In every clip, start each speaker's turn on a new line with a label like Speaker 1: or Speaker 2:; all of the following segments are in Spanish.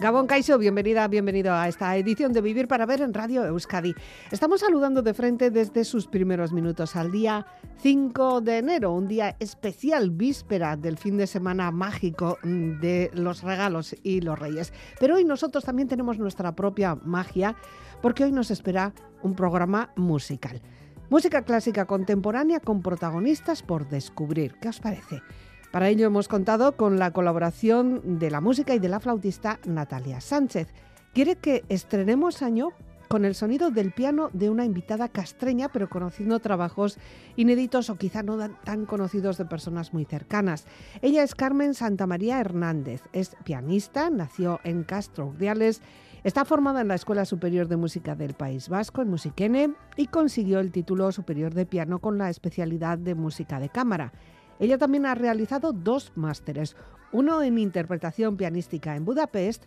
Speaker 1: Gabón Caiso, bienvenida, bienvenido a esta edición de Vivir para Ver en Radio Euskadi. Estamos saludando de frente desde sus primeros minutos al día 5 de enero, un día especial, víspera del fin de semana mágico de los regalos y los reyes. Pero hoy nosotros también tenemos nuestra propia magia porque hoy nos espera un programa musical. Música clásica contemporánea con protagonistas por descubrir. ¿Qué os parece? Para ello hemos contado con la colaboración de la música y de la flautista Natalia Sánchez. Quiere que estrenemos año con el sonido del piano de una invitada castreña, pero conociendo trabajos inéditos o quizá no tan conocidos de personas muy cercanas. Ella es Carmen Santamaría Hernández, es pianista, nació en Castro Urdiales, está formada en la Escuela Superior de Música del País Vasco, en Musiquene, y consiguió el título superior de piano con la especialidad de música de cámara. Ella también ha realizado dos másteres, uno en interpretación pianística en Budapest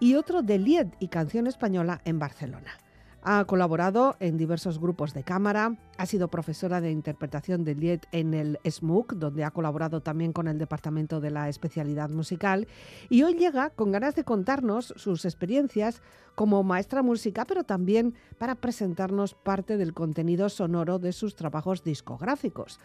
Speaker 1: y otro de Lied y canción española en Barcelona. Ha colaborado en diversos grupos de cámara, ha sido profesora de interpretación de Lied en el SMUC, donde ha colaborado también con el Departamento de la Especialidad Musical, y hoy llega con ganas de contarnos sus experiencias como maestra música, pero también para presentarnos parte del contenido sonoro de sus trabajos discográficos.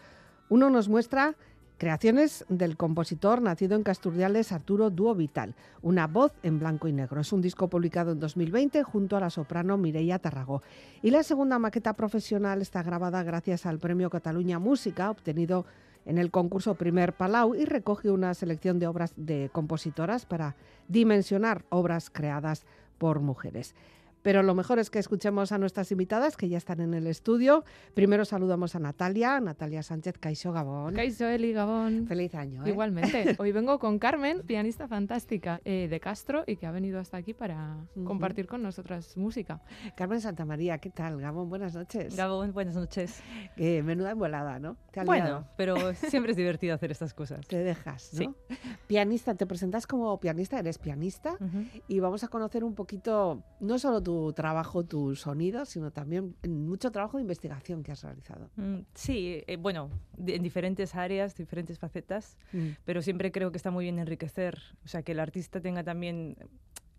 Speaker 1: Uno nos muestra creaciones del compositor nacido en Casturdiales Arturo Duo Vital, una voz en blanco y negro. Es un disco publicado en 2020 junto a la soprano Mireia Tarragó. Y la segunda maqueta profesional está grabada gracias al Premio Cataluña Música obtenido en el concurso Primer Palau y recoge una selección de obras de compositoras para dimensionar obras creadas por mujeres. Pero lo mejor es que escuchemos a nuestras invitadas que ya están en el estudio. Primero saludamos a Natalia, Natalia Sánchez Caixo Gabón.
Speaker 2: Caixo Eli Gabón.
Speaker 1: Feliz año. ¿eh?
Speaker 2: Igualmente. Hoy vengo con Carmen, pianista fantástica eh, de Castro y que ha venido hasta aquí para compartir con nosotras música.
Speaker 1: Carmen Santamaría, ¿qué tal? Gabón, buenas noches.
Speaker 3: Gabón, buenas noches.
Speaker 1: Eh, menuda envolada, ¿no?
Speaker 3: ¿Te bueno, pero siempre es divertido hacer estas cosas.
Speaker 1: Te dejas, ¿no? Sí. Pianista, te presentas como pianista, eres pianista y vamos a conocer un poquito, no solo tu trabajo, tu sonido, sino también mucho trabajo de investigación que has realizado.
Speaker 3: Mm, sí, eh, bueno, en diferentes áreas, diferentes facetas, mm. pero siempre creo que está muy bien enriquecer, o sea, que el artista tenga también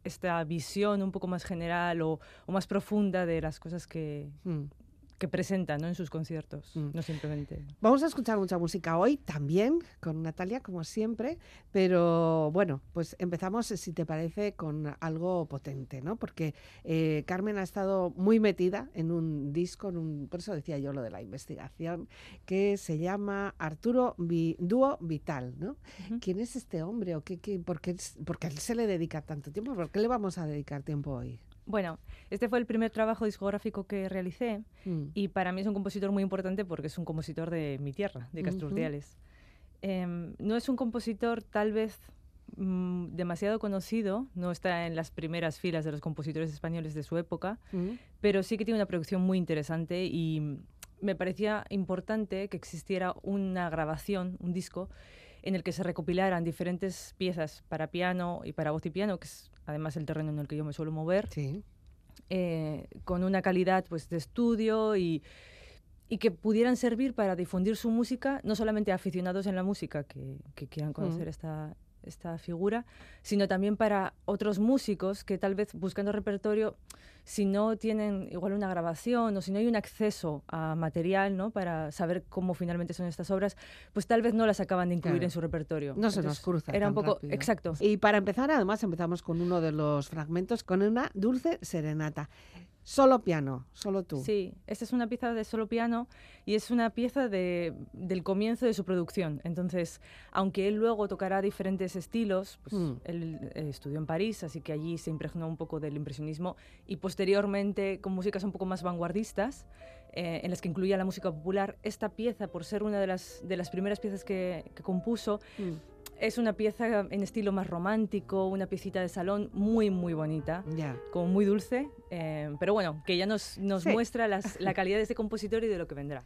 Speaker 3: esta visión un poco más general o, más profunda de las cosas que, mm que presenta ¿no? en sus conciertos, mm. no simplemente.
Speaker 1: Vamos a escuchar mucha música hoy también con Natalia, como siempre, pero bueno, pues empezamos, si te parece, con algo potente, ¿no? Porque eh, Carmen ha estado muy metida en un disco, en un, por eso decía yo lo de la investigación, que se llama Arturo Dúo Vital, ¿no? ¿Quién es este hombre o qué, qué, por, qué, por qué él se le dedica tanto tiempo? ¿Por qué le vamos a dedicar tiempo hoy?
Speaker 3: Bueno, este fue el primer trabajo discográfico que realicé mm. y para mí es un compositor muy importante porque es un compositor de mi tierra, de Castro em, no es un compositor tal vez mm, demasiado conocido, no está en las primeras filas de los compositores españoles de su época, mm. pero sí que tiene una producción muy interesante y me parecía importante que existiera una grabación, un disco, en el que se recopilaran diferentes piezas para piano y para voz y piano, que es además el terreno en el que yo me suelo mover, eh, con una calidad pues, de estudio y, y, que pudieran servir para difundir su música, no solamente a aficionados en la música que, que quieran conocer mm. esta, esta figura, sino también para otros músicos que tal vez buscando repertorio, si no tienen igual una grabación o si no hay un acceso a material ¿no? para saber cómo finalmente son estas obras, pues tal vez no las acaban de incluir en su repertorio.
Speaker 1: No se nos cruza.
Speaker 3: Era un poco. Exacto.
Speaker 1: Y para empezar, además, empezamos con uno de los fragmentos, con una dulce serenata. Solo piano, solo tú.
Speaker 3: Sí, esta es una pieza de solo piano y es una pieza de, del comienzo de su producción. Entonces, aunque él luego tocará diferentes estilos, pues mm. él eh, estudió en París, así que allí se impregnó un poco del impresionismo y posteriormente con músicas un poco más vanguardistas, eh, en las que incluía la música popular. Esta pieza, por ser una de las, de las primeras piezas que, compuso, mm. Es una pieza en estilo más romántico, una piecita de salón muy, muy bonita, como muy dulce, eh, pero bueno, que ya nos, nos muestra la calidad de este compositor y de lo que vendrá.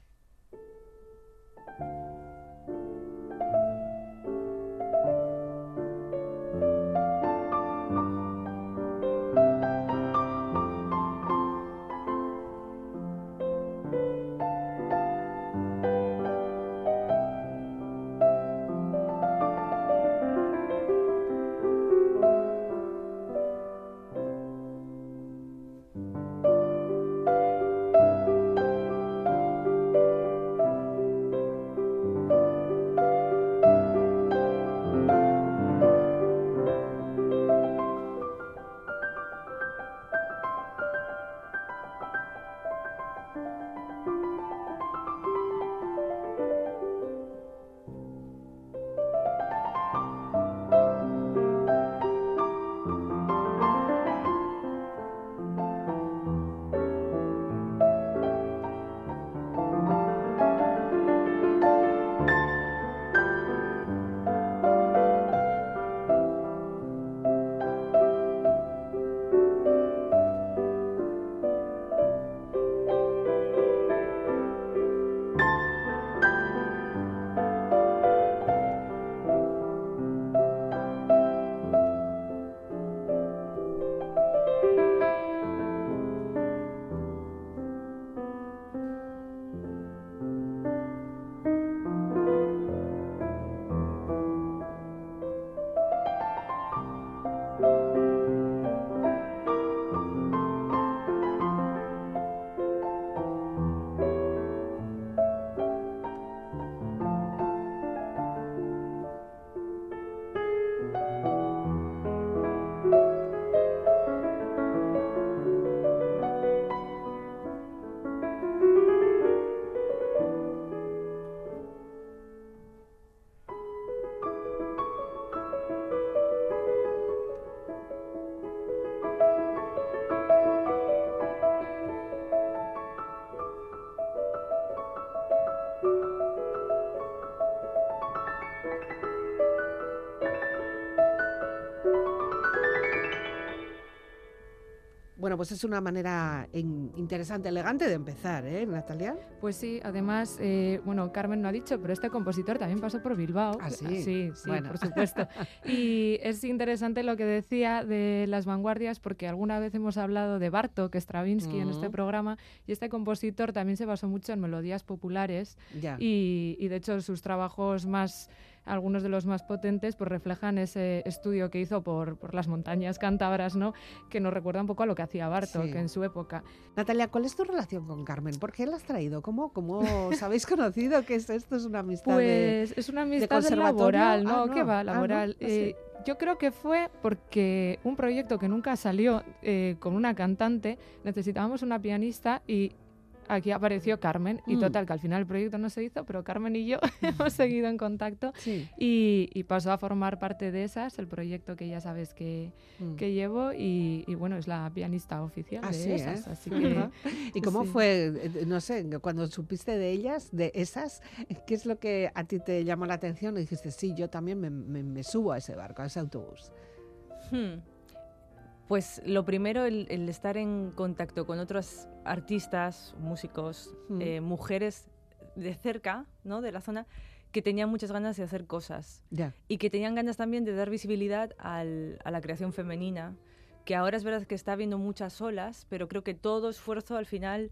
Speaker 1: Pues es una manera interesante, elegante de empezar, ¿eh, Natalia?
Speaker 2: Pues sí, además, eh, bueno, Carmen no ha dicho, pero este compositor también pasó por Bilbao.
Speaker 1: Ah, sí.
Speaker 2: Sí, sí, por supuesto. y es interesante lo que decía de las vanguardias, porque alguna vez hemos hablado de Bartok, Stravinsky en este programa, y este compositor también se basó mucho en melodías populares. Y, y de hecho sus trabajos más algunos de los más potentes, pues reflejan ese estudio que hizo por, por las montañas cántabras, ¿no? que nos recuerda un poco a lo que hacía Bartok en su época.
Speaker 1: Natalia, ¿cuál es tu relación con Carmen? ¿Por qué la has traído? ¿Cómo, cómo os habéis conocido? ¿Qué es esto? ¿Es una amistad
Speaker 2: Pues es una amistad laboral, ¿no?
Speaker 1: Ah,
Speaker 2: ¿Qué va? Ah, laboral.
Speaker 1: Ah,
Speaker 2: eh, yo creo que fue porque un proyecto que nunca salió eh, con una cantante, necesitábamos una pianista y aquí apareció Carmen y mm. total, que al final el proyecto no se hizo, pero Carmen y yo hemos seguido en contacto y, pasó a formar parte de esas, el proyecto que ya sabes que, mm. que llevo y, bueno, es la pianista oficial de esas. Así que,
Speaker 1: ¿Y cómo fue, eh, no sé, cuando supiste de ellas, de esas, qué es lo que a ti te llamó la atención y dijiste, sí, yo también me, subo a ese barco, a ese autobús?
Speaker 3: Hmm. Pues lo primero, el, estar en contacto con otros artistas, músicos, mm. eh, mujeres de cerca, ¿no? De la zona, que tenían muchas ganas de hacer cosas. Y que tenían ganas también de dar visibilidad a la creación femenina, que ahora es verdad que está habiendo muchas olas, pero creo que todo esfuerzo al final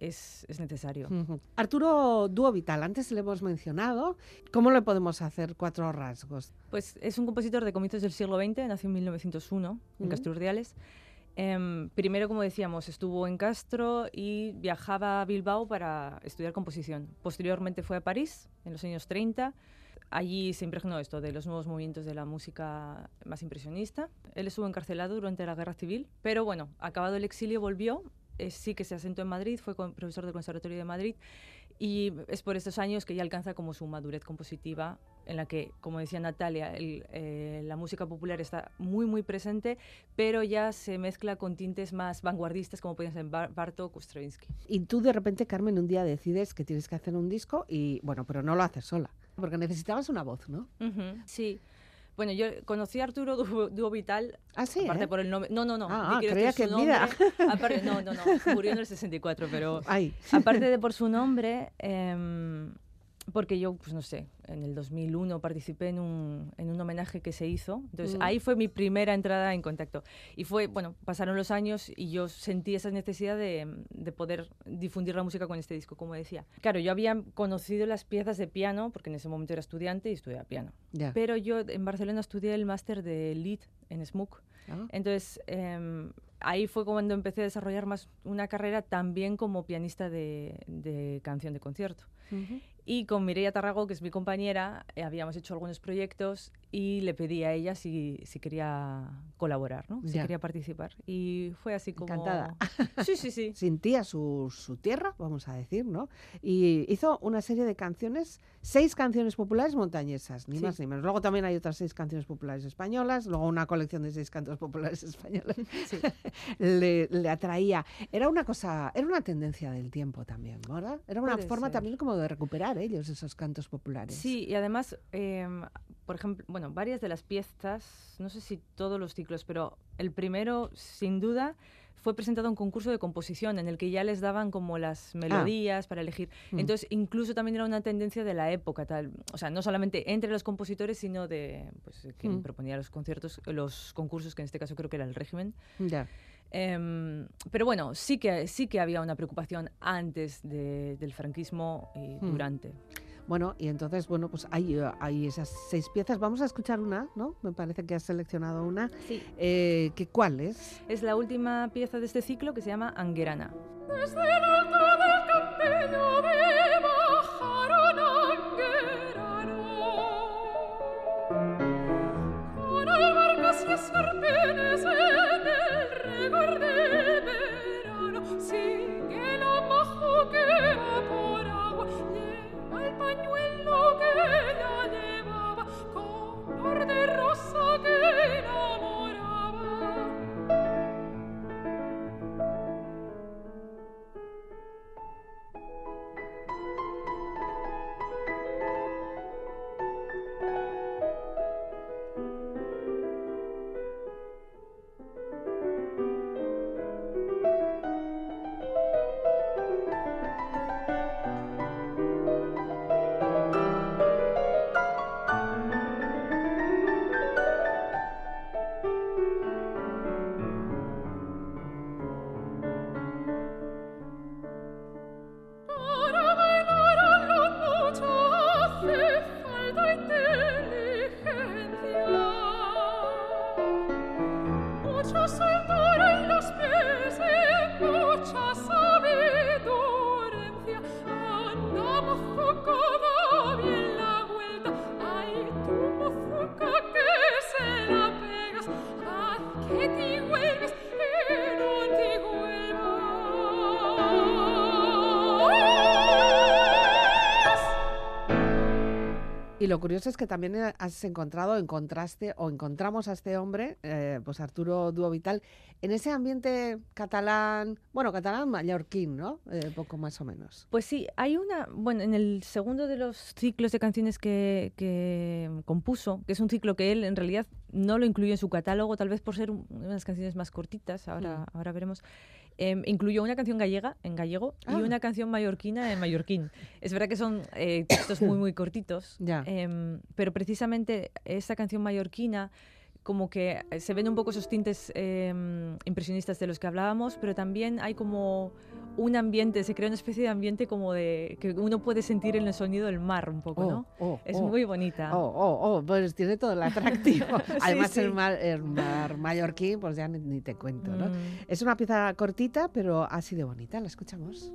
Speaker 3: es, necesario.
Speaker 1: Arturo Duo Vital, antes le hemos mencionado. ¿Cómo le podemos hacer cuatro rasgos?
Speaker 3: Pues es un compositor de comienzos del siglo XX, nació en 1901 en Castro Urdiales. Em, primero, como decíamos, estuvo en Castro y viajaba a Bilbao para estudiar composición. Posteriormente fue a París en los años 30. Allí se impregnó esto de los nuevos movimientos de la música más impresionista. Él estuvo encarcelado durante la Guerra Civil, pero bueno, acabado el exilio volvió eh, sí que se asentó en Madrid, fue profesor del Conservatorio de Madrid y es por estos años que ya alcanza como su madurez compositiva en la que, como decía Natalia, eh, la música popular está muy, muy presente, pero ya se mezcla con tintes más vanguardistas, como pueden ser Bartok o Stravinsky.
Speaker 1: Y tú de repente, Carmen, un día decides que tienes que hacer un disco y, bueno, pero no lo haces sola, porque necesitabas una voz, ¿no?
Speaker 3: Sí. Bueno, yo conocí a Arturo Duo Vital.
Speaker 1: Ah, sí.
Speaker 3: Aparte ¿eh? por el nombre. No, no, no.
Speaker 1: Ah, ah creía que mira.
Speaker 3: Aparte, no, no, no. Murió en el 64, pero. Ay. Aparte de por su nombre. Eh, porque yo, pues no sé, en el 2001 participé en un, en un homenaje que se hizo. Entonces mm. ahí fue mi primera entrada en contacto. Y fue, bueno, pasaron los años y yo sentí esa necesidad de, de poder difundir la música con este disco, como decía. Claro, yo había conocido las piezas de piano, porque en ese momento era estudiante y estudiaba piano. Pero yo en Barcelona estudié el máster de lead en SMUC. Ah. Entonces, eh, ahí fue cuando empecé a desarrollar más una carrera también como pianista de, de canción de concierto. Y con Mireia Tarrago, que es mi compañera, eh, habíamos hecho algunos proyectos y le pedí a ella si, si quería colaborar, ¿no? si quería participar. Y fue así como...
Speaker 1: Encantada.
Speaker 3: Sí, sí, sí.
Speaker 1: Sentía su, su tierra, vamos a decir, ¿no? Y hizo una serie de canciones, seis canciones populares montañesas, ni más ni menos. Luego también hay otras seis canciones populares españolas, luego una colección de seis cantos populares españoles. Sí. le, le, atraía. Era una cosa, era una tendencia del tiempo también, ¿verdad? Era una forma también como de recuperar ellos esos cantos populares.
Speaker 3: Sí, y además, em, por ejemplo, bueno, varias de las piezas, no sé si todos los ciclos, pero el primero, sin duda, fue presentado un concurso de composición en el que ya les daban como las ah. melodías para elegir. Mm. Entonces, incluso también era una tendencia de la época, tal, o sea, no solamente entre los compositores, sino de pues, quien mm. proponía los conciertos, los concursos, que en este caso creo que era el régimen. Ya. Em, pero bueno, sí que, sí que había una preocupación antes del franquismo y hmm. durante.
Speaker 1: Bueno, y entonces, bueno, pues hay, eh, hay esas seis piezas. Vamos a escuchar una, ¿no? Me parece que has seleccionado una.
Speaker 3: Sí.
Speaker 1: Eh, ¿que ¿Cuál es?
Speaker 3: Es la última pieza de este ciclo que se llama Anguerana.
Speaker 4: Desde el alto del me bajaron Anguerano Con albarcas y escarpines bagnuello che la levava, color de rosa che la
Speaker 1: lo curioso es que también eh, has encontrado, encontraste o encontramos a este hombre, eh, pues Arturo Duo Vital, en ese ambiente catalán, bueno, catalán mallorquín, ¿no? Eh, poco más o menos.
Speaker 3: Pues sí, hay una, bueno, en el segundo de los ciclos de canciones que compuso, que es un ciclo que él en realidad no lo incluyó en su catálogo, tal vez por ser un- unas canciones más cortitas, ahora, ahora veremos, em, incluyó una canción gallega en gallego
Speaker 1: Ah.
Speaker 3: y una canción mallorquina en mallorquín. Es verdad que son eh, textos muy, muy cortitos,
Speaker 1: Ya.
Speaker 3: em, pero precisamente esta canción mallorquina como que eh, se ven un poco esos tintes em, impresionistas de los que hablábamos, pero también hay como un ambiente, se crea una especie de ambiente como de que uno puede sentir en el sonido del mar un poco, ¿no?
Speaker 1: oh,
Speaker 3: Es
Speaker 1: oh.
Speaker 3: muy bonita.
Speaker 1: Oh, oh, oh, pues tiene todo el atractivo. Además,
Speaker 3: sí.
Speaker 1: El, mar, el mar mallorquín, pues ya ni, ni te cuento, ¿no?
Speaker 3: Mm.
Speaker 1: Es una pieza cortita, pero así de bonita. La escuchamos.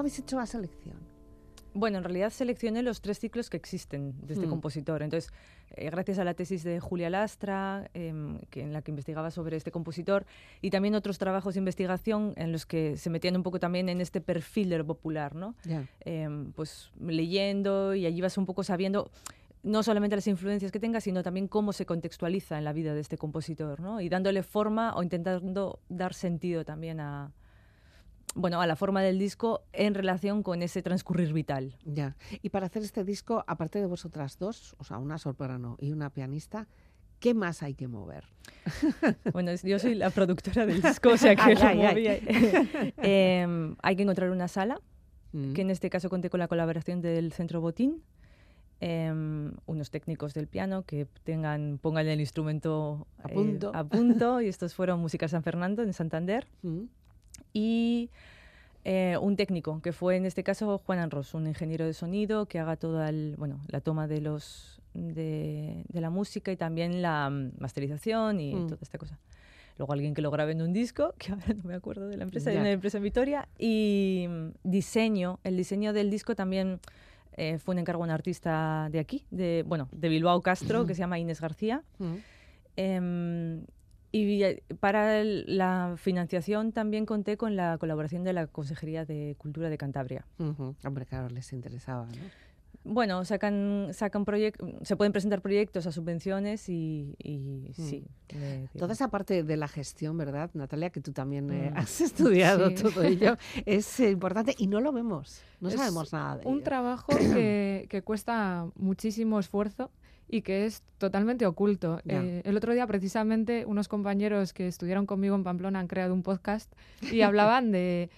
Speaker 1: Habéis hecho la selección?
Speaker 3: Bueno, en realidad seleccioné los tres ciclos que existen de este
Speaker 1: Hmm.
Speaker 3: compositor. Entonces, eh, gracias a la tesis de Julia Lastra, em, que, en la que investigaba sobre este compositor, y también otros trabajos de investigación en los que se metían un poco también en este perfil de lo popular, ¿no?
Speaker 1: Ya.
Speaker 3: Em, pues leyendo y allí vas un poco sabiendo no solamente las influencias que tenga, sino también cómo se contextualiza en la vida de este compositor, ¿no? Y dándole forma o intentando dar sentido también a, bueno, a la forma del disco en relación con ese transcurrir vital.
Speaker 1: Ya. Y para hacer este disco, aparte de vosotras dos, o sea, una soprano y una pianista, ¿qué más hay que mover?
Speaker 3: Bueno, yo soy la productora del disco, o sea que
Speaker 1: Ay,
Speaker 3: lo
Speaker 1: ay, ay.
Speaker 3: movía. Em, hay que encontrar una sala,
Speaker 1: Mm.
Speaker 3: que en este caso conté con la colaboración del Centro Botín, em, unos técnicos del piano que tengan, pongan el instrumento
Speaker 1: A
Speaker 3: eh,
Speaker 1: punto.
Speaker 3: a punto, y estos fueron Música San Fernando en Santander,
Speaker 1: Mm.
Speaker 3: Y eh, un técnico, que fue en este caso Juan Anros, un ingeniero de sonido que haga toda el, bueno, la toma de, los, de, de la música y también la mm, masterización y
Speaker 1: Mm.
Speaker 3: toda esta cosa. Luego alguien que lo grabe en un disco, que ahora no me acuerdo de la empresa, de una empresa en Vitoria, y mm, diseño, el diseño del disco también eh, fue un encargo a un artista de aquí, de, bueno, de Bilbao Castro, que se llama Inés García.
Speaker 1: Mm.
Speaker 3: Em, y eh, para el- la financiación también conté con la colaboración de la Consejería de Cultura de Cantabria.
Speaker 1: Ujú. Hombre, claro, les interesaba, ¿no?
Speaker 3: Bueno, sacan, sacan se pueden presentar proyectos a subvenciones y, y sí. me
Speaker 1: Toda esa parte de la gestión, ¿verdad, Natalia? Que tú también eh,
Speaker 3: Mm.
Speaker 1: has estudiado
Speaker 2: Sí.
Speaker 1: todo ello, es eh, importante y no lo vemos, no
Speaker 2: Es
Speaker 1: sabemos nada de
Speaker 2: un
Speaker 1: ello.
Speaker 2: trabajo que, que cuesta muchísimo esfuerzo y que es totalmente oculto. Eh, el otro día, precisamente, unos compañeros que estudiaron conmigo en Pamplona han creado un podcast y hablaban de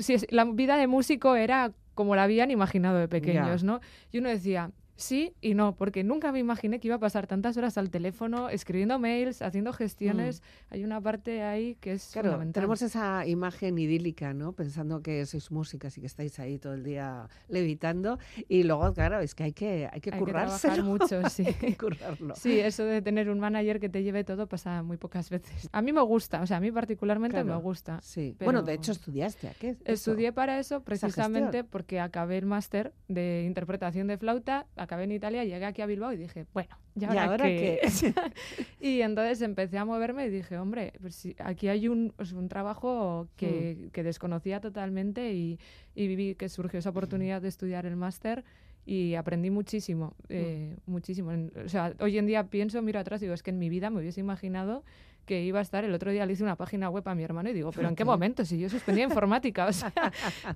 Speaker 2: si la vida de músico era como la habían imaginado de pequeños, ¿no? Y uno decía, Sí y no, porque nunca me imaginé que iba a pasar tantas horas al teléfono, escribiendo mails, haciendo gestiones. Hay una parte ahí que es
Speaker 1: Claro,
Speaker 2: fundamental.
Speaker 1: tenemos esa imagen idílica, ¿no? Pensando que sois músicas y que estáis ahí todo el día levitando. Y luego, claro, es que hay que, hay que
Speaker 2: Hay que
Speaker 1: currárselo.
Speaker 2: trabajar mucho, sí.
Speaker 1: hay que currarlo.
Speaker 2: Sí, eso de tener un manager que te lleve todo pasa muy pocas veces. A mí me gusta, o sea, a mí particularmente
Speaker 1: Claro,
Speaker 2: me gusta.
Speaker 1: Sí.
Speaker 2: pero-
Speaker 1: Bueno, de hecho estudiaste, ¿a qué? Eso.
Speaker 2: Estudié para eso precisamente porque acabé el máster de interpretación de flauta, acabé en Italia, llegué aquí a Bilbao y dije, bueno, ¿y ahora,
Speaker 1: ahora
Speaker 2: qué?
Speaker 1: qué?
Speaker 2: y entonces empecé a moverme y dije, hombre, pues sí, aquí hay un, pues, un trabajo que, que desconocía totalmente y, y viví que surgió esa oportunidad de estudiar el máster y aprendí muchísimo, eh, muchísimo. O sea, hoy en día pienso, miro atrás y digo, es que en mi vida me hubiese imaginado que iba a estar, el otro día le hice una página web a mi hermano y digo, pero ¿en qué momento? Si yo suspendía informática, o sea,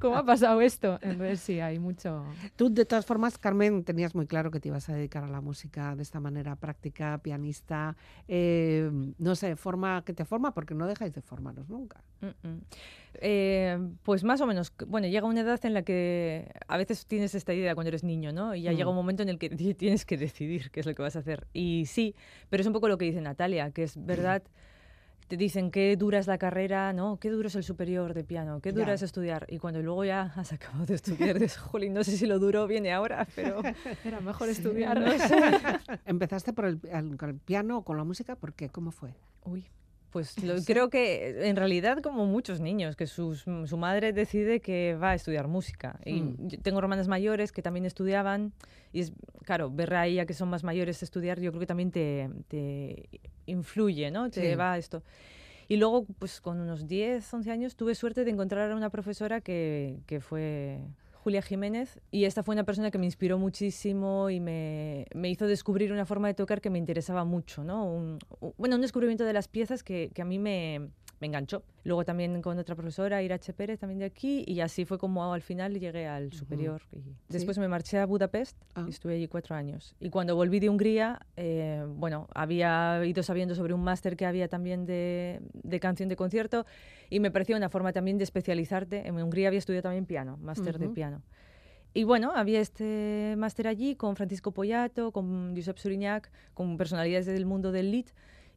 Speaker 2: ¿cómo ha pasado esto? Entonces sí, hay mucho...
Speaker 1: Tú, de todas formas, Carmen, tenías muy claro que te ibas a dedicar a la música de esta manera práctica, pianista, eh, no sé, forma que te forma, porque no dejáis de formaros nunca.
Speaker 3: Mm, mm. Eh, pues más o menos, bueno, llega una edad en la que a veces tienes esta idea cuando eres niño, ¿no? Y ya llega
Speaker 1: Mm.
Speaker 3: un momento en el que ti- tienes que decidir qué es lo que vas a hacer. Y sí, pero es un poco lo que dice Natalia, que es verdad, te dicen qué dura es la carrera, ¿no? Qué duro es el superior de piano, qué dura
Speaker 1: Ya.
Speaker 3: es estudiar. Y cuando luego ya has acabado de estudiar, dices, jolín, no sé si lo duro viene ahora, pero...
Speaker 2: Era mejor estudiar.
Speaker 3: no sé.
Speaker 1: ¿Empezaste por el, con el piano o con la música? ¿Por qué? ¿Cómo fue?
Speaker 3: Uy, pues lo- creo que en realidad como muchos niños, que sus- su madre decide que va a estudiar música. Y
Speaker 1: Mm.
Speaker 3: yo tengo hermanas mayores que también estudiaban y es, claro, ver a ella que son más mayores estudiar yo creo que también te, te influye, ¿no? Te
Speaker 1: Sí.
Speaker 3: va a esto. Y luego, pues con unos 10, 11 años, tuve suerte de encontrar a una profesora que, que fue Julia Jiménez. Y esta fue una persona que me inspiró muchísimo y me, me hizo descubrir una forma de tocar que me interesaba mucho, ¿no? Un, bueno, un descubrimiento de las piezas que, que a mí me, me enganchó. Luego también con otra profesora, Irache Pérez, también de aquí, y así fue como al final llegué al superior. Y después me marché a Budapest
Speaker 1: Ah.
Speaker 3: y estuve allí cuatro años. Y cuando volví de Hungría, eh, bueno, había ido sabiendo sobre un máster que había también de, de canción de concierto y me parecía una forma también de especializarte. En Hungría había estudiado también piano, máster de
Speaker 1: Ujú.
Speaker 3: piano. Y bueno, había este máster allí con Francisco Poyato, con Josep Suriñac, con personalidades del mundo del lead.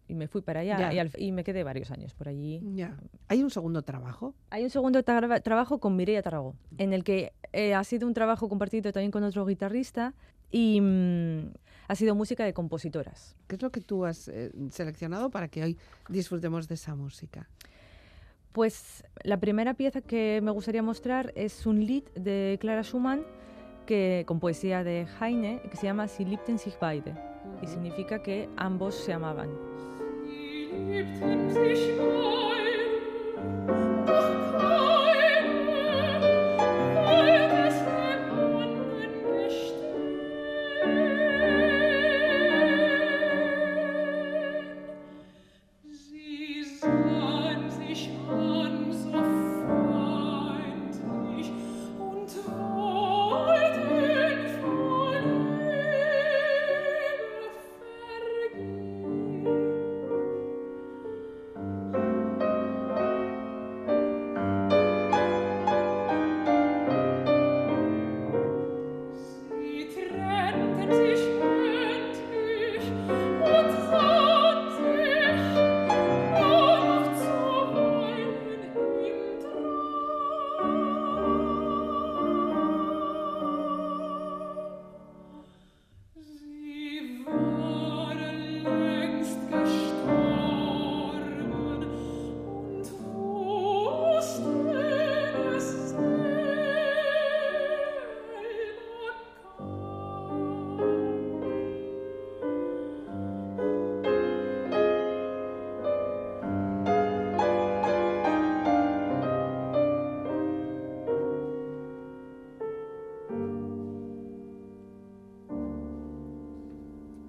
Speaker 3: Y me fui para allá y, al- y me quedé varios años por allí.
Speaker 1: Ya. ¿Hay un segundo trabajo?
Speaker 3: Hay un segundo tra- trabajo con Mireia Tarragó, en el que eh, ha sido un trabajo compartido también con otro guitarrista y mm, ha sido música de compositoras.
Speaker 1: ¿Qué es lo que tú has eh, seleccionado para que hoy disfrutemos de esa música?
Speaker 3: Pues la primera pieza que me gustaría mostrar es un lied de Clara Schumann que, con poesía de Heine que se llama Sie liebten sich beide y significa que ambos se amaban.
Speaker 4: verliebt in sich ein.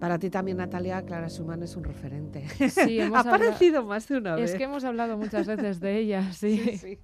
Speaker 1: Para ti también, Natalia, Clara Schumann es un referente.
Speaker 2: Sí, hemos
Speaker 1: ha aparecido más de una vez.
Speaker 2: Es que hemos hablado muchas veces de ella, sí.
Speaker 1: Sí, sí.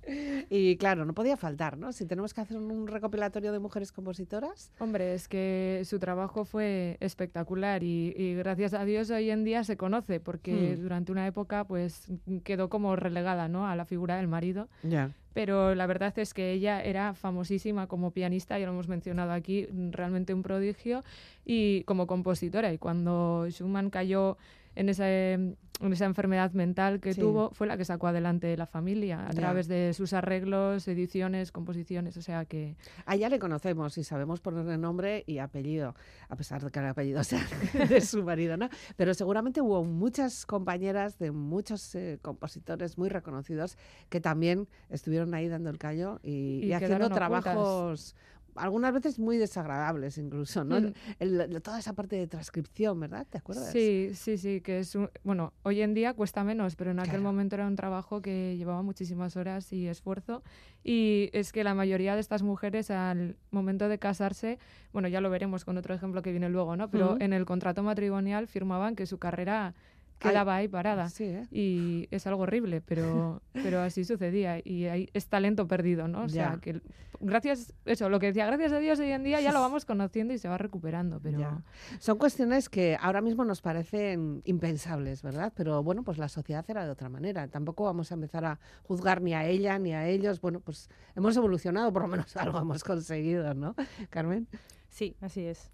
Speaker 1: Y claro, no podía faltar, ¿no? Si tenemos que hacer un recopilatorio de mujeres compositoras.
Speaker 2: Hombre, es que su trabajo fue espectacular y, y gracias a Dios hoy en día se conoce porque
Speaker 1: Hmm.
Speaker 2: durante una época pues quedó como relegada ¿no? a la figura del marido,
Speaker 1: Ya.
Speaker 2: pero la verdad es que ella era famosísima como pianista, ya lo hemos mencionado aquí, realmente un prodigio, y como compositora. Y cuando Schumann cayó en esa, en esa enfermedad mental que
Speaker 1: Sí.
Speaker 2: tuvo, fue la que sacó adelante la familia a través de sus arreglos, ediciones, composiciones, o sea que...
Speaker 1: A ella le conocemos y sabemos ponerle nombre y apellido, a pesar de que el apellido sea de su marido, ¿no? Pero seguramente hubo muchas compañeras de muchos eh, compositores muy reconocidos que también estuvieron ahí dando el callo y,
Speaker 2: Y
Speaker 1: y haciendo
Speaker 2: ocultas.
Speaker 1: trabajos algunas veces muy desagradables incluso, ¿no?
Speaker 2: Mm.
Speaker 1: El- el- toda esa parte de transcripción, ¿verdad? ¿Te acuerdas?
Speaker 2: Sí, sí, sí, que es un, bueno, hoy en día cuesta menos, pero en aquel
Speaker 1: Claro.
Speaker 2: momento era un trabajo que llevaba muchísimas horas y esfuerzo y es que la mayoría de estas mujeres al momento de casarse, bueno, ya lo veremos con otro ejemplo que viene luego, ¿no? Pero
Speaker 1: Ujú.
Speaker 2: en el contrato matrimonial firmaban que su carrera
Speaker 1: Que-
Speaker 2: quedaba ahí parada.
Speaker 1: Sí, ¿eh?
Speaker 2: Y es algo horrible, pero, pero así sucedía. Y hay, es talento perdido, ¿no? O sea, que gracias, eso, lo que decía, gracias a Dios hoy en día ya lo vamos conociendo y se va recuperando, pero...
Speaker 1: Ya. Son cuestiones que ahora mismo nos parecen impensables, ¿verdad? Pero bueno, pues la sociedad era de otra manera. Tampoco vamos a empezar a juzgar ni a ella ni a ellos. Bueno, pues hemos evolucionado, por lo menos algo hemos conseguido, ¿no? Carmen.
Speaker 3: Sí, así es.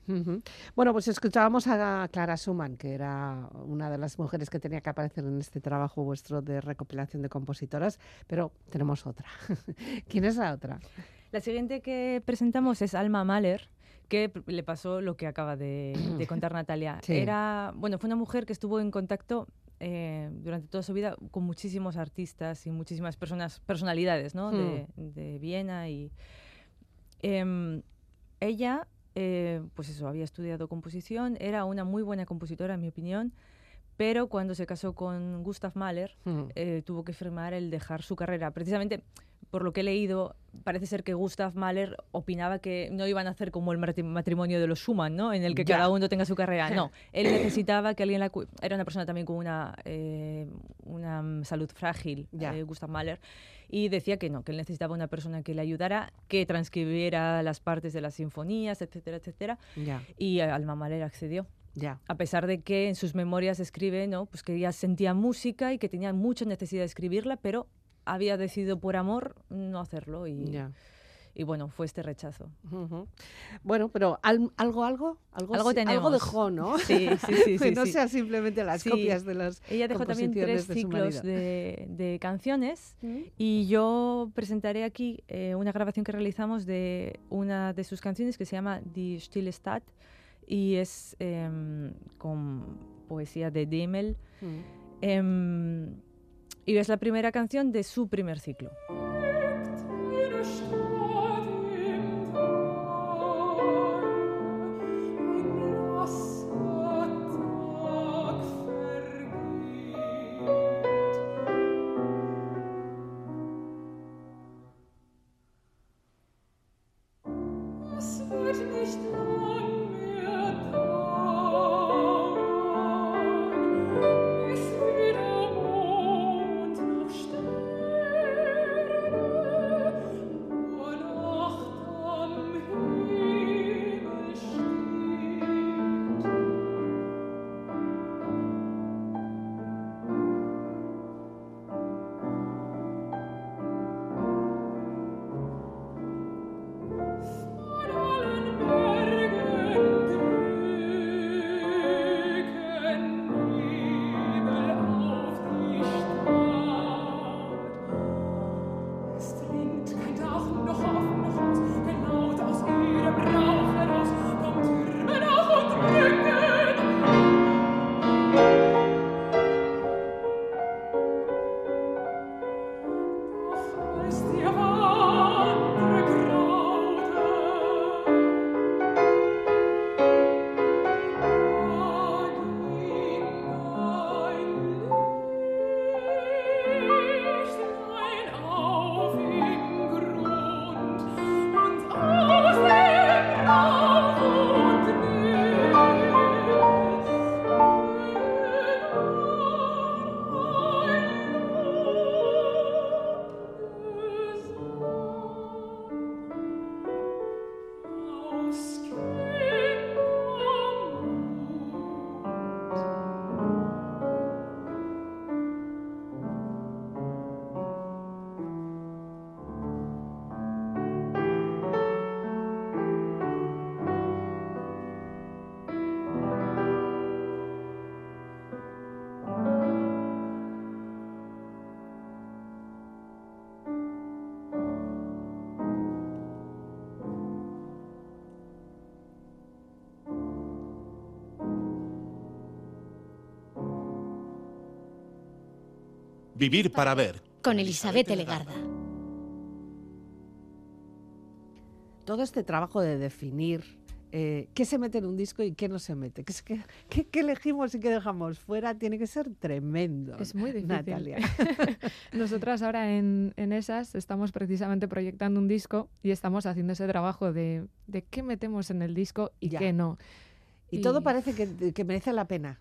Speaker 1: Bueno, pues escuchábamos a Clara Schumann, que era una de las mujeres que tenía que aparecer en este trabajo vuestro de recopilación de compositoras, pero tenemos otra. ¿Quién es la otra?
Speaker 3: La siguiente que presentamos es Alma Mahler, que le pasó lo que acaba de, de contar Natalia.
Speaker 1: Sí.
Speaker 3: Era, bueno, fue una mujer que estuvo en contacto eh, durante toda su vida con muchísimos artistas y muchísimas personas, personalidades, ¿no? De, de Viena y em, ella, eh, pues eso, había estudiado composición, era una muy buena compositora, en mi opinión, pero cuando se casó con Gustav Mahler,
Speaker 1: Mm.
Speaker 3: eh, tuvo que firmar el dejar su carrera. Precisamente por lo que he leído, parece ser que Gustav Mahler opinaba que no iban a hacer como el matri- matrimonio de los Schumann, ¿no? En el que
Speaker 1: Ya.
Speaker 3: cada uno tenga su carrera. No, él necesitaba que alguien la Era una persona también con una, eh, una salud frágil, eh, Gustav Mahler, y decía que no, que él necesitaba una persona que le ayudara, que transcribiera las partes de las sinfonías, etcétera, etcétera.
Speaker 1: Ya,
Speaker 3: Y Alma Mahler accedió
Speaker 1: ya.
Speaker 3: a pesar de que en sus memorias escribe ¿no? pues que ella sentía música y que tenía mucha necesidad de escribirla, pero había decidido por amor no hacerlo y, y bueno, fue este rechazo.
Speaker 1: Bueno, pero al- algo, algo, algo,
Speaker 3: Algo
Speaker 1: algo dejó, ¿no?
Speaker 3: Sí, sí, sí.
Speaker 1: que
Speaker 3: sí,
Speaker 1: no
Speaker 3: sí.
Speaker 1: sea simplemente las
Speaker 3: Sí.
Speaker 1: copias de las
Speaker 3: Ella dejó también tres
Speaker 1: de
Speaker 3: ciclos de, de canciones
Speaker 1: ¿Mm?
Speaker 3: y yo presentaré aquí eh, una grabación que realizamos de una de sus canciones que se llama Die Stille Stadt y es em, con poesía de Demel.
Speaker 1: Mm.
Speaker 3: Em, y es la primera canción de su primer ciclo.
Speaker 5: Vivir para ver.
Speaker 6: Con Elizabeth Legarda.
Speaker 1: Todo este trabajo de definir eh, qué se mete en un disco y qué no se mete, qué, elegimos y qué dejamos fuera, tiene que ser tremendo.
Speaker 2: Es muy difícil.
Speaker 1: Natalia.
Speaker 2: Nosotras ahora en, en esas estamos precisamente proyectando un disco y estamos haciendo ese trabajo de, de qué metemos en el disco y
Speaker 1: Ya.
Speaker 2: qué no.
Speaker 1: Y todo parece que, que merece la pena.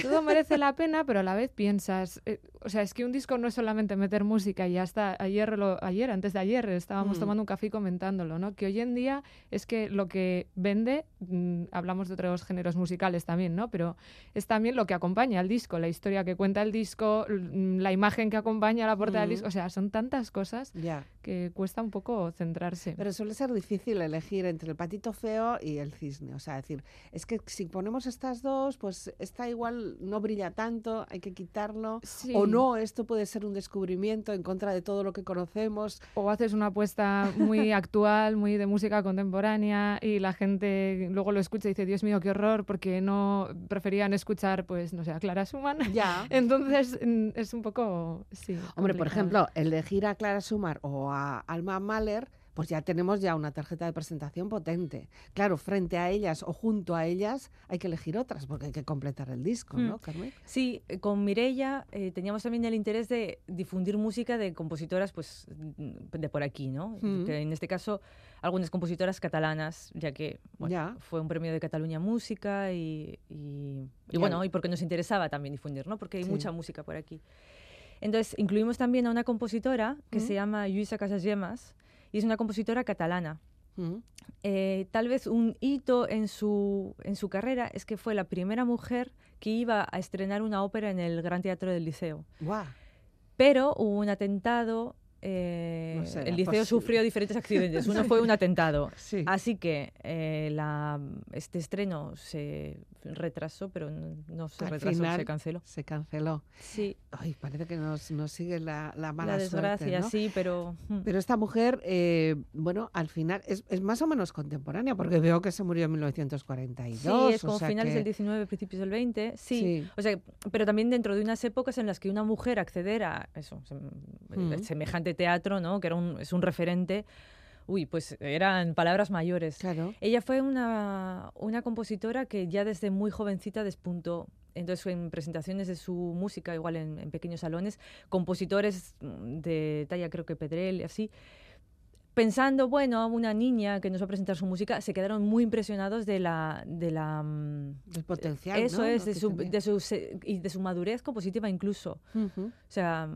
Speaker 2: Todo merece la pena, pero a la vez piensas, eh, o sea, es que un disco no es solamente meter música y hasta ayer, lo, ayer, antes de ayer, estábamos
Speaker 1: Mm.
Speaker 2: tomando un café y comentándolo, ¿no? Que hoy en día es que lo que vende, mm, hablamos de otros géneros musicales también, ¿no? Pero es también lo que acompaña al disco, la historia que cuenta el disco, mm, la imagen que acompaña la portada
Speaker 1: Mm.
Speaker 2: del disco, o sea, son tantas cosas
Speaker 1: Ya.
Speaker 2: que cuesta un poco centrarse.
Speaker 1: Pero suele ser difícil elegir entre el patito feo y el cisne. O sea, decir, es que si ponemos estas dos, pues esta igual no brilla tanto, hay que quitarlo.
Speaker 2: Sí.
Speaker 1: O no, esto puede ser un descubrimiento en contra de todo lo que conocemos.
Speaker 2: O haces una apuesta muy actual, muy de música contemporánea y la gente luego lo escucha y dice, Dios mío, qué horror, porque no preferían escuchar, pues, no sé, a Clara Schumann.
Speaker 1: Ya.
Speaker 2: Entonces mm, es un poco, sí.
Speaker 1: Hombre, por ejemplo, elegir a Clara Sumar o a Alma Mahler, pues ya tenemos ya una tarjeta de presentación potente. Claro, frente a ellas o junto a ellas hay que elegir otras porque hay que completar el disco, ¿no,
Speaker 3: Mm.
Speaker 1: Carmen?
Speaker 3: Sí, con Mireia eh, teníamos también el interés de difundir música de compositoras pues mm, de por aquí, ¿no?
Speaker 1: Mm.
Speaker 3: Que en este caso algunas compositoras catalanas, ya que bueno,
Speaker 1: Ya.
Speaker 3: fue un premio de Cataluña Música y, y- bueno, y porque nos interesaba también difundir, ¿no? Porque hay
Speaker 1: Sí.
Speaker 3: mucha música por aquí. Entonces, incluimos también a una compositora que
Speaker 1: Mm.
Speaker 3: se llama Lluïsa Casasyemas y es una compositora catalana.
Speaker 1: Mm.
Speaker 3: Eh, tal vez un hito en su, en su carrera es que fue la primera mujer que iba a estrenar una ópera en el Gran Teatro del Liceo.
Speaker 1: Guau.
Speaker 3: Pero hubo un atentado. Eh,
Speaker 1: No será
Speaker 3: el liceo sufrió diferentes accidentes. Uno fue un atentado.
Speaker 1: Sí.
Speaker 3: Así que eh, la, este estreno se retrasó, pero no, no se
Speaker 1: Al
Speaker 3: retrasó,
Speaker 1: final
Speaker 3: se canceló.
Speaker 1: Se canceló.
Speaker 3: Sí,
Speaker 1: Ay, parece que nos, nos sigue la, la mala
Speaker 3: la desgracia,
Speaker 1: suerte, ¿no?
Speaker 3: sí, pero... mm.
Speaker 1: Pero esta mujer, eh, bueno, al final es, es más o menos contemporánea, porque veo que se murió en 1942.
Speaker 3: Sí, es
Speaker 1: o
Speaker 3: como
Speaker 1: sea
Speaker 3: finales
Speaker 1: que-
Speaker 3: del 19, principios del 20. Sí.
Speaker 1: Sí.
Speaker 3: O sea, pero también dentro de unas épocas en las que una mujer acceder a eso, sem- Semejante teatro, ¿no? Que era un, es un referente, uy, pues eran palabras mayores.
Speaker 1: Claro.
Speaker 3: Ella fue una, una compositora que ya desde muy jovencita despuntó. Entonces, en presentaciones de su música, igual en, en pequeños salones, compositores mm, de talla, creo que Pedrell y así, pensando, bueno, una niña que nos va a presentar su música, se quedaron muy impresionados de la... De la mm,
Speaker 1: El potencial.
Speaker 3: eso
Speaker 1: ¿no?
Speaker 3: es, de su, de, su, de su madurez compositiva incluso. O sea,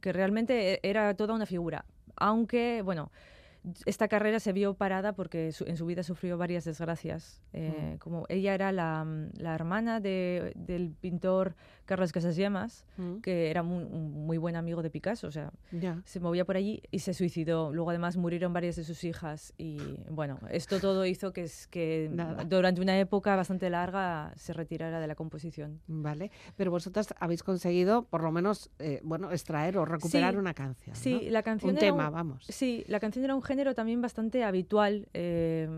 Speaker 3: que realmente era toda una figura. Aunque, bueno, esta carrera se vio parada porque su- en su vida sufrió varias desgracias. Eh, Como ella era la, la hermana de- del pintor Carlos Casasyemas,
Speaker 1: Mm.
Speaker 3: que era un muy buen amigo de Picasso. O sea, se movía por allí y se suicidó. Luego además murieron varias de sus hijas y bueno, esto todo hizo que, es, que
Speaker 1: Nada.
Speaker 3: durante una época bastante larga se retirara de la composición.
Speaker 1: Vale, pero vosotras habéis conseguido, por lo menos, eh, bueno, extraer o recuperar
Speaker 3: Sí,
Speaker 1: una canción.
Speaker 3: Sí,
Speaker 1: ¿no?
Speaker 3: la canción
Speaker 1: un
Speaker 3: era
Speaker 1: tema, vamos.
Speaker 3: Sí, la canción era un género también bastante habitual. eh,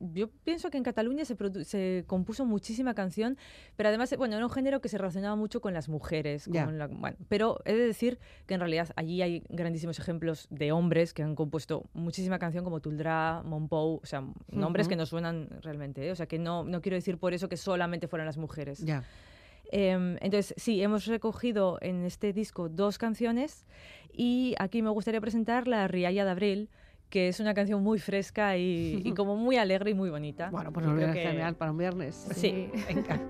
Speaker 3: yo pienso que en Cataluña se, compuso muchísima canción, pero además, bueno, era un género que se relacionaba mucho con las mujeres. La- bueno, pero he de decir que en realidad allí hay grandísimos ejemplos de hombres que han compuesto muchísima canción como Tuldra, Monpou, o sea, nombres que nos suenan realmente. ¿eh? O sea, que no, no quiero decir por eso que solamente fueran las mujeres.
Speaker 1: Ya.
Speaker 3: Em, entonces, sí, hemos recogido en este disco dos canciones y aquí me gustaría presentar la Rialla de Abril, que es una canción muy fresca y, y como muy alegre y muy bonita.
Speaker 1: Bueno, pues nos
Speaker 3: que-
Speaker 1: genial para un viernes.
Speaker 3: Sí.
Speaker 1: Venga.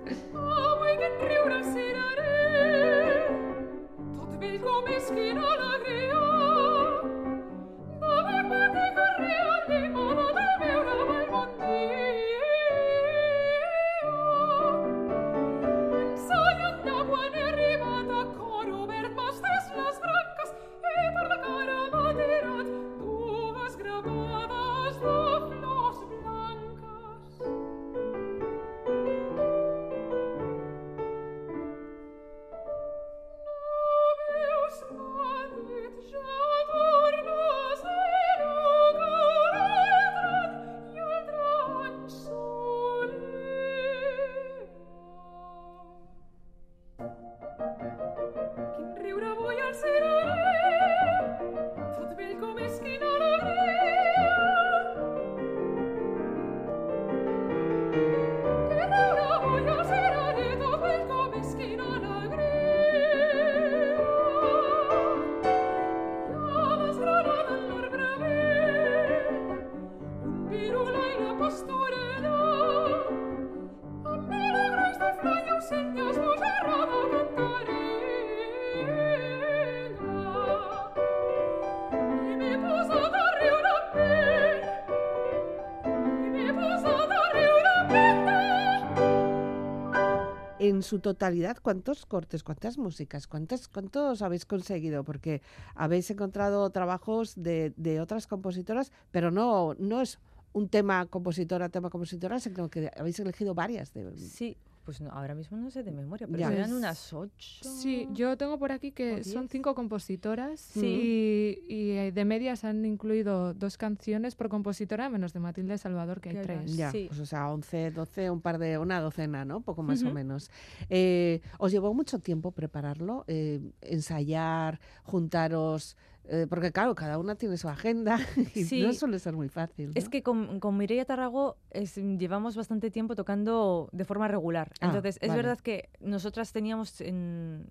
Speaker 1: su totalidad, ¿cuántos cortes, cuántas músicas, cuántos, cuántos habéis conseguido? Porque habéis encontrado trabajos de, de otras compositoras, pero no, no es un tema compositora, tema compositora, sino que habéis elegido varias. De,
Speaker 3: Sí, pues no, ahora mismo no sé de memoria, pero
Speaker 1: Ya.
Speaker 3: eran unas ocho.
Speaker 2: Sí, yo tengo por aquí que
Speaker 3: ¿O
Speaker 2: son cinco compositoras
Speaker 3: Sí.
Speaker 2: y, y, eh, de medias han incluido dos canciones por compositora, menos de Matilde Salvador, que hay tres.
Speaker 1: Ya,
Speaker 3: Sí.
Speaker 1: pues o sea, 11, 12, un par de, una docena, ¿no? Poco más o menos. Eh, ¿Os llevó mucho tiempo prepararlo? Eh, ensayar, juntaros, eh, porque claro, cada una tiene su agenda y
Speaker 3: Sí.
Speaker 1: no suele ser muy fácil.
Speaker 3: Es
Speaker 1: ¿no?
Speaker 3: que con, con Mireia Tarragó es- llevamos bastante tiempo tocando de forma regular.
Speaker 1: Ah,
Speaker 3: Entonces, es
Speaker 1: vale.
Speaker 3: verdad que nosotras teníamos en,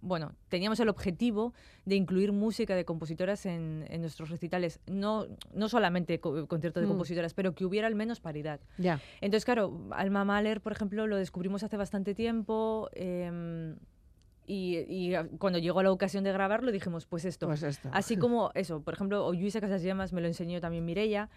Speaker 3: bueno, teníamos el objetivo de incluir música de compositoras en, en nuestros recitales. No, no solamente co- concierto de
Speaker 1: Mm.
Speaker 3: compositoras, pero que hubiera al menos paridad.
Speaker 1: Ya,
Speaker 3: Entonces, claro, Alma Mahler, por ejemplo, lo descubrimos hace bastante tiempo. em, y, y, cuando llegó la ocasión de grabarlo dijimos, pues esto.
Speaker 1: pues esto.
Speaker 3: Así como eso, por ejemplo, o Luisa Casas Llamas me lo enseñó también Mireia.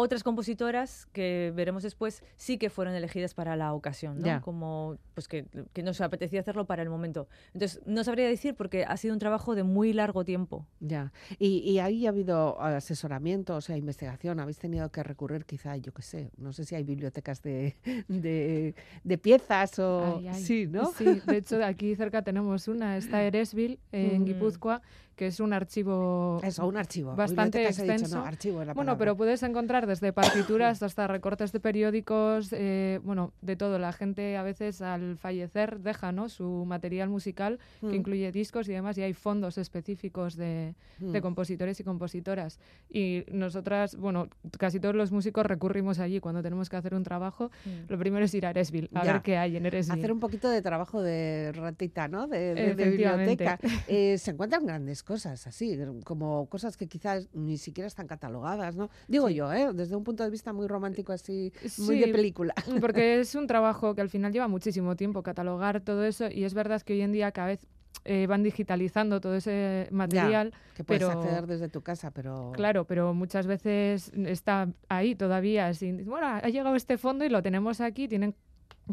Speaker 3: Otras compositoras que veremos después sí que fueron elegidas para la ocasión, ¿no? Como pues que, que nos apetecía hacerlo para el momento. Entonces, no sabría decir porque ha sido un trabajo de muy largo tiempo.
Speaker 1: Ya. Y, y ahí ha habido asesoramiento, o sea, investigación. Habéis tenido que recurrir quizá, yo qué sé, no sé si hay bibliotecas de, de, de piezas o...
Speaker 2: Ay, ay.
Speaker 1: Sí, ¿no?
Speaker 2: Sí, de hecho, aquí cerca tenemos una, está Eresville, en
Speaker 3: Mm.
Speaker 2: Guipúzcoa, que es un archivo
Speaker 1: Eso, un archivo.
Speaker 2: bastante
Speaker 1: he dicho,
Speaker 2: extenso.
Speaker 1: no, archivo la
Speaker 2: Bueno, pero puedes encontrar desde partituras hasta recortes de periódicos, eh, bueno, de todo. La gente a veces al fallecer deja ¿no? su material musical, que
Speaker 1: Mm,
Speaker 2: incluye discos y demás, y hay fondos específicos de, de
Speaker 1: mm.
Speaker 2: compositores y compositoras. Y nosotras, bueno, casi todos los músicos recurrimos allí cuando tenemos que hacer un trabajo. Lo primero es ir a Eresville, a
Speaker 1: Ya.
Speaker 2: ver qué hay en Eresville.
Speaker 1: Hacer un poquito de trabajo de ratita, ¿no? De, de- de biblioteca. Eh, se encuentran grandes cosas así, como cosas que quizás ni siquiera están catalogadas, ¿no? Digo
Speaker 3: Sí.
Speaker 1: yo, ¿eh? Desde un punto de vista muy romántico así, muy de película.
Speaker 2: Porque es un trabajo que al final lleva muchísimo tiempo catalogar todo eso y es verdad que hoy en día cada vez eh, van digitalizando todo ese material,
Speaker 1: Que puedes
Speaker 2: pero-
Speaker 1: acceder desde tu casa, pero...
Speaker 2: claro, pero muchas veces está ahí todavía sin, bueno, ha llegado este fondo y lo tenemos aquí, tienen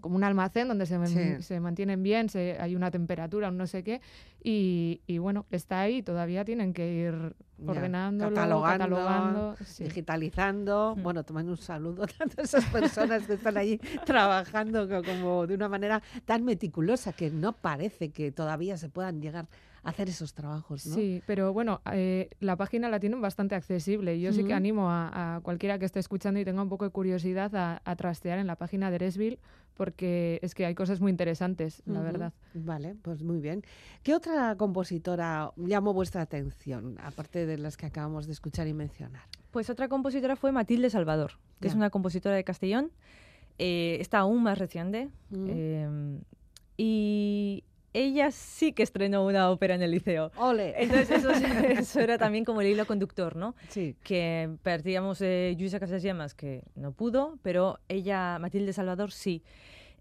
Speaker 2: como un almacén donde se,
Speaker 1: Sí.
Speaker 2: se mantienen bien, se, hay una temperatura, un no sé qué, y, y bueno, está ahí, todavía tienen que ir
Speaker 1: Ya,
Speaker 2: ordenándolo,
Speaker 1: catalogando,
Speaker 2: catalogando. sí.
Speaker 1: digitalizando.
Speaker 3: Mm.
Speaker 1: Bueno, tomando un saludo a todas esas personas que están allí trabajando co- como de una manera tan meticulosa que no parece que todavía se puedan llegar a hacer esos trabajos, ¿no?
Speaker 2: Sí, pero bueno, eh, la página la tienen bastante accesible. Yo sí que
Speaker 1: Ujú.
Speaker 2: animo a, a cualquiera que esté escuchando y tenga un poco de curiosidad a, a trastear en la página de Eresville, porque es que hay cosas muy interesantes, la verdad.
Speaker 1: Vale, pues muy bien. ¿Qué otra compositora llamó vuestra atención, aparte de las que acabamos de escuchar y mencionar?
Speaker 3: Pues otra compositora fue Matilde Salvador, que es una compositora de Castellón. Eh, está aún más reciente. Eh, y ella sí que estrenó una ópera en el liceo.
Speaker 1: ¡Ole!
Speaker 3: Entonces eso, eso era también como el hilo conductor, ¿no?
Speaker 1: Sí.
Speaker 3: Que partíamos de Luisa Casas Llamas, que no pudo, pero ella, Matilde Salvador, sí.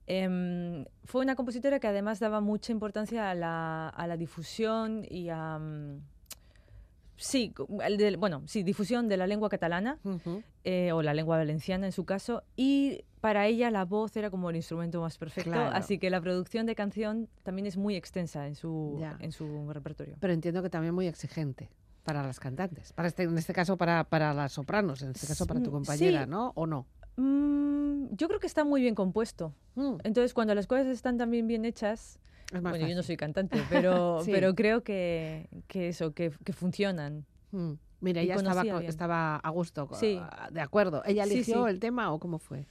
Speaker 3: Em, fue una compositora que además daba mucha importancia a la, a la difusión y a... mm, sí, el bueno, sí, difusión de la lengua catalana eh, o la lengua valenciana en su caso, y para ella la voz era como el instrumento más perfecto,
Speaker 1: Claro.
Speaker 3: así que la producción de canción también es muy extensa en su,
Speaker 1: Ya.
Speaker 3: en su repertorio.
Speaker 1: Pero entiendo que también muy exigente para las cantantes. Para este, en este caso para, para las sopranos, en este caso para tu
Speaker 3: Mm,
Speaker 1: compañera,
Speaker 3: sí.
Speaker 1: ¿no? ¿O no?
Speaker 3: Mm, yo creo que está muy bien compuesto.
Speaker 1: Mm,
Speaker 3: Entonces, cuando las cosas están también bien hechas,
Speaker 1: es
Speaker 3: bueno, yo no
Speaker 1: fácil.
Speaker 3: soy cantante, pero,
Speaker 1: Sí.
Speaker 3: pero creo que, que eso, que, que funcionan.
Speaker 1: Mm. Mira, ella estaba,
Speaker 3: bien.
Speaker 1: estaba a gusto,
Speaker 3: Sí.
Speaker 1: de acuerdo. ¿Ella
Speaker 3: Sí,
Speaker 1: eligió
Speaker 3: sí.
Speaker 1: el tema o cómo fue?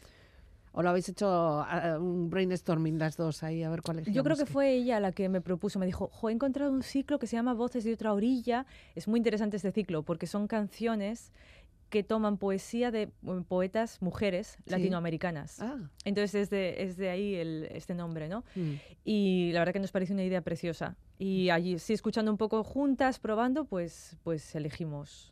Speaker 1: ¿O lo habéis hecho ah, un brainstorming las dos ahí a ver cuál
Speaker 3: Yo creo que fue ella la que me propuso, me dijo, jo, he encontrado un ciclo que se llama Voces de otra orilla. Es muy interesante este ciclo porque son canciones que toman poesía de poetas mujeres
Speaker 1: Sí.
Speaker 3: latinoamericanas.
Speaker 1: Ah,
Speaker 3: Entonces es de, es de ahí el, este nombre, ¿no?
Speaker 1: mm.
Speaker 3: Y la verdad que nos parece una idea preciosa. Y allí, sí, escuchando un poco juntas, probando, pues, pues elegimos.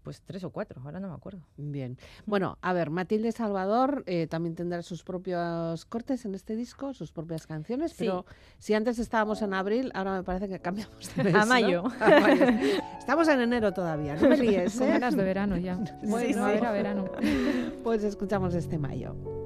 Speaker 3: Pues tres o cuatro, ahora no me acuerdo.
Speaker 1: Bien. Bueno, a ver, Matilde Salvador eh, también tendrá sus propios cortes en este disco, sus propias canciones,
Speaker 3: Sí.
Speaker 1: pero si antes estábamos en abril, ahora me parece que cambiamos de mes,
Speaker 3: A
Speaker 1: ¿no?
Speaker 3: mayo.
Speaker 1: A mayo. Estamos en enero todavía, no me
Speaker 2: Con
Speaker 1: ¿eh?
Speaker 2: ganas de verano ya. Bueno,
Speaker 1: Sí,
Speaker 2: a ver, a verano.
Speaker 1: Pues escuchamos este mayo.